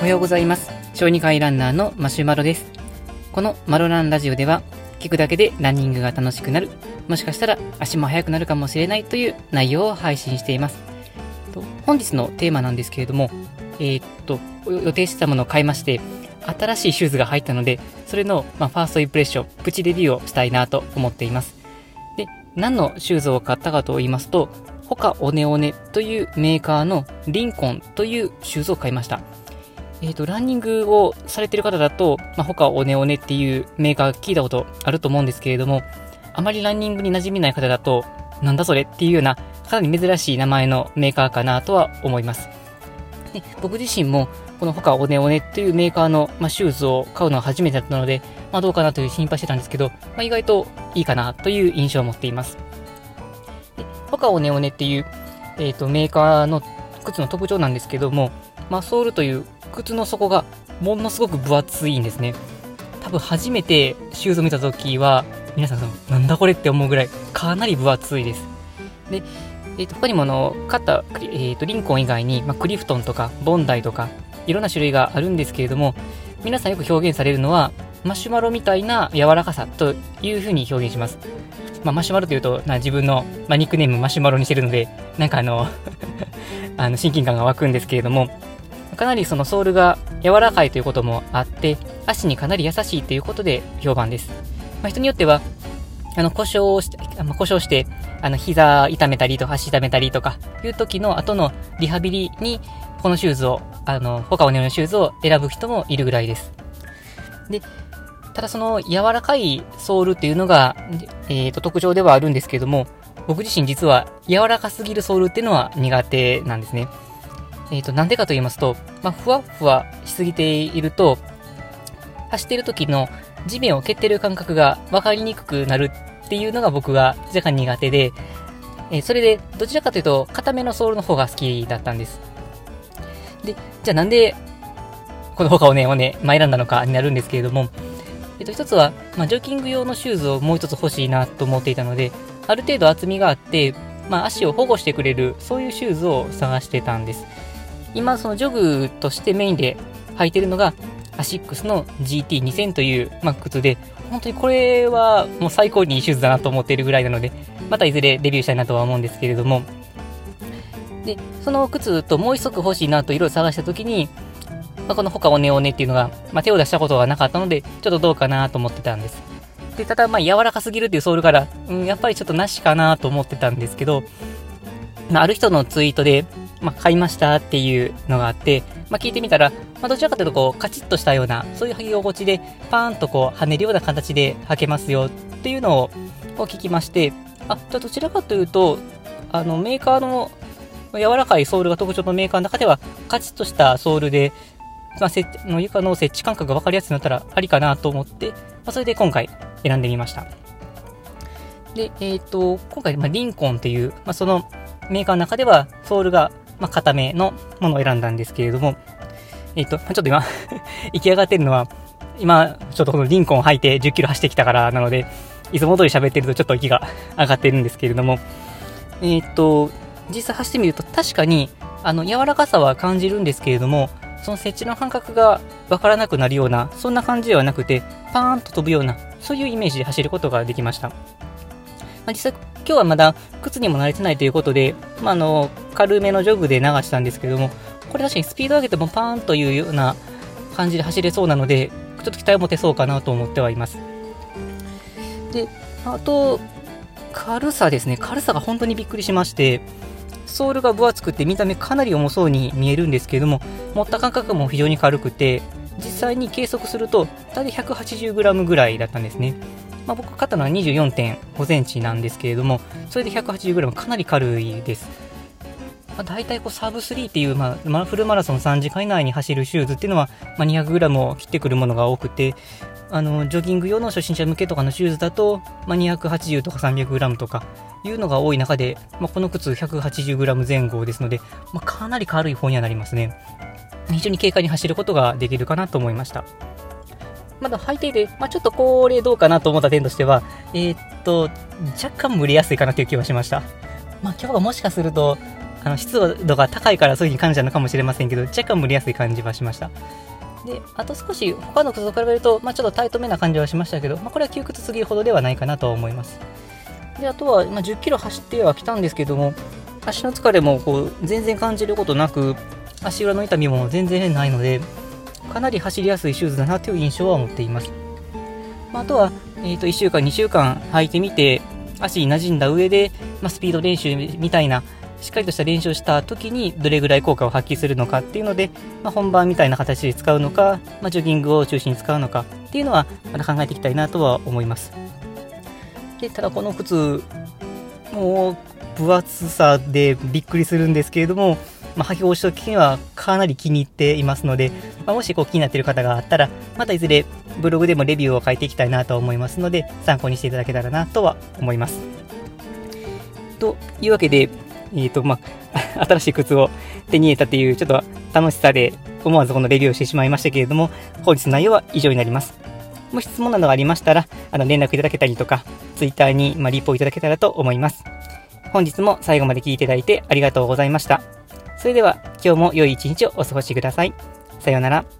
おはようございます。小児科医ランナーのマシュマロです。このマロランラジオでは、聞くだけでランニングが楽しくなる、もしかしたら足も速くなるかもしれないという内容を配信しています。と本日のテーマなんですけれども、えーっと、予定してたものを買いまして、新しいシューズが入ったので、それの、まあ、ファーストインプレッション、プチレビューをしたいなと思っています。で、何のシューズを買ったかと言いますと、ホカオネオネというメーカーのリンコンというシューズを買いました。えっ、と、ランニングをされてる方だと、まあ、ホカオネオネっていうメーカー聞いたことあると思うんですけれども、あまりランニングに馴染みない方だと、なんだそれっていうような、かなり珍しい名前のメーカーかなとは思います。で僕自身も、このホカオネオネっていうメーカーの、まあ、シューズを買うのは初めてだったので、まあ、どうかなという心配してたんですけど、まあ、意外といいかなという印象を持っています。でホカオネオネっていう、えー、とメーカーの靴の特徴なんですけども、まあ、ソールという靴の底がものすごく分厚いんですね。多分初めてシューズを見た時は、皆さん、なんだこれって思うぐらいかなり分厚いです。で、えー、と他にもあの、買った、えー、とリンコン以外に、まあ、クリフトンとかボンダイとか、いろんな種類があるんですけれども、皆さんよく表現されるのは、マシュマロみたいな柔らかさというふうに表現します。まあ、マシュマロというと、な自分の、まあ、ニックネームマシュマロにしてるので、なんかあの あの親近感が湧くんですけれども、かなりそのソールが柔らかいということもあって、足にかなり優しいということで評判です。まあ、人によっては、あの、故障をして、あ故障して、あの、膝痛めたりとか足痛めたりとかいう時の後のリハビリに、このシューズを、あの、他をねのシューズを選ぶ人もいるぐらいです。で、ただその柔らかいソールっていうのが、えー、と特徴ではあるんですけども、僕自身実は柔らかすぎるソールっていうのは苦手なんですね。えっ、と、なんでかと言いますと、まあ、ふわふわしすぎていると、走っている時の地面を蹴ってる感覚が分かりにくくなるっていうのが僕が若干苦手で、えーそれでどちらかというと、固めのソールの方が好きだったんです。で、じゃあなんで、この HOKA をね、をね、まあ、選んだのかになるんですけれども、えっと、一つは、まあ、ジョギング用のシューズをもう一つ欲しいなと思っていたので、ある程度厚みがあって、まあ、足を保護してくれる、そういうシューズを探してたんです。今、そのジョグとしてメインで履いてるのが、アシックスの GT2000 という、まあ、靴で、本当にこれはもう最高にいいシューズだなと思っているぐらいなので、またいずれレビューしたいなとは思うんですけれども、で、その靴ともう一足欲しいなといろいろ探したときに、まあ、このホカオネオネっていうのが、まあ、手を出したことがなかったので、ちょっとどうかなと思ってたんです。で、ただ、まあ、柔らかすぎるっていうソールから、うん、やっぱりちょっとなしかなと思ってたんですけど、まあ、ある人のツイートで、まあ、買いましたっていうのがあって、まあ、聞いてみたら、まあ、どちらかというと、こう、カチッとしたような、そういう履き心地で、パーンとこう、跳ねるような形で履けますよっていうのを、聞きまして、あ、じゃあどちらかというと、あの、メーカーの、柔らかいソールが特徴のメーカーの中では、カチッとしたソールで、まあ、せの床の設置感覚が分かりやすくなったらありかなと思って、まあ、それで今回選んでみました。で、えっ、と、今回、まあ、リンコンっていう、まあ、そのメーカーの中ではソールが、まあ、固めのものを選んだんですけれども、えっ、と、ちょっと今、行き上がってるのは、今、ちょっとこのリンコンを履いて10キロ走ってきたからなので、いつも通り喋ってるとちょっと息が上がってるんですけれども、えっ、と、実際走ってみると確かに、あの、柔らかさは感じるんですけれども、その設置の感覚がわからなくなるような、そんな感じではなくて、パーンと飛ぶような、そういうイメージで走ることができました。まあ、実際、今日はまだ靴にも慣れてないということで、まあ、あの、軽めのジョグで流したんですけども、これ確かにスピード上げてもパーンというような感じで走れそうなので、ちょっと期待を持てそうかなと思ってはいます。で、あと、軽さですね。軽さが本当にびっくりしまして、ソールが分厚くて見た目かなり重そうに見えるんですけども、持った感覚も非常に軽くて、実際に計測すると、大体 180g ぐらいだったんですね。まあ、僕買ったのは24.5センチなんですけれども、それで 180g かなり軽いです。まあ、大体こうサブ3っていう、まあまあ、フルマラソン3時間以内に走るシューズっていうのは、まあ、200g を切ってくるものが多くて、あのジョギング用の初心者向けとかのシューズだと、まあ、280とか 300g とかいうのが多い中で、まあ、この靴 180g 前後ですので、まあ、かなり軽い方にはなりますね。非常に軽快に走ることができるかなと思いました。まだ履いていて、まあ、ちょっとこれどうかなと思った点としては、えーっと、若干蒸れやすいかなという気はしました。まあ、今日はもしかすると、あの湿度が高いからそういう風に感じたのかもしれませんけど、若干蒸れやすい感じはしました。で、あと少し他の靴と比べると、まあ、ちょっとタイトめな感じはしましたけど、まあ、これは窮屈すぎるほどではないかなと思います。で、あとは、まあ、10キロ走ってはきたんですけども、足の疲れもこう全然感じることなく、足裏の痛みも全然ないので、かなり走りやすいシューズだなという印象は持っています。まあ、あとは、えー、と1週間、2週間履いてみて、足に馴染んだ上で、まあ、スピード練習みたいな、しっかりとした練習をした時にどれぐらい効果を発揮するのかっていうので、まあ、本番みたいな形で使うのか、まあ、ジョギングを中心に使うのかっていうのはまた考えていきたいなとは思います。でただこの靴もう分厚さでびっくりするんですけれども、まあ、履き心地的にはかなり気に入っていますので、まあ、もしこう気になっている方があったら、またいずれブログでもレビューを書いていきたいなと思いますので、参考にしていただけたらなとは思います。というわけで、えっ、と、まあ、新しい靴を手に入れたっていうちょっと楽しさで思わずこのレビューをしてしまいましたけれども、本日の内容は以上になります。もし質問などがありましたら、あの連絡いただけたりとか、Twitter にまリポいただけたらと思います。本日も最後まで聞いていただいてありがとうございました。それでは今日も良い一日をお過ごしください。さようなら。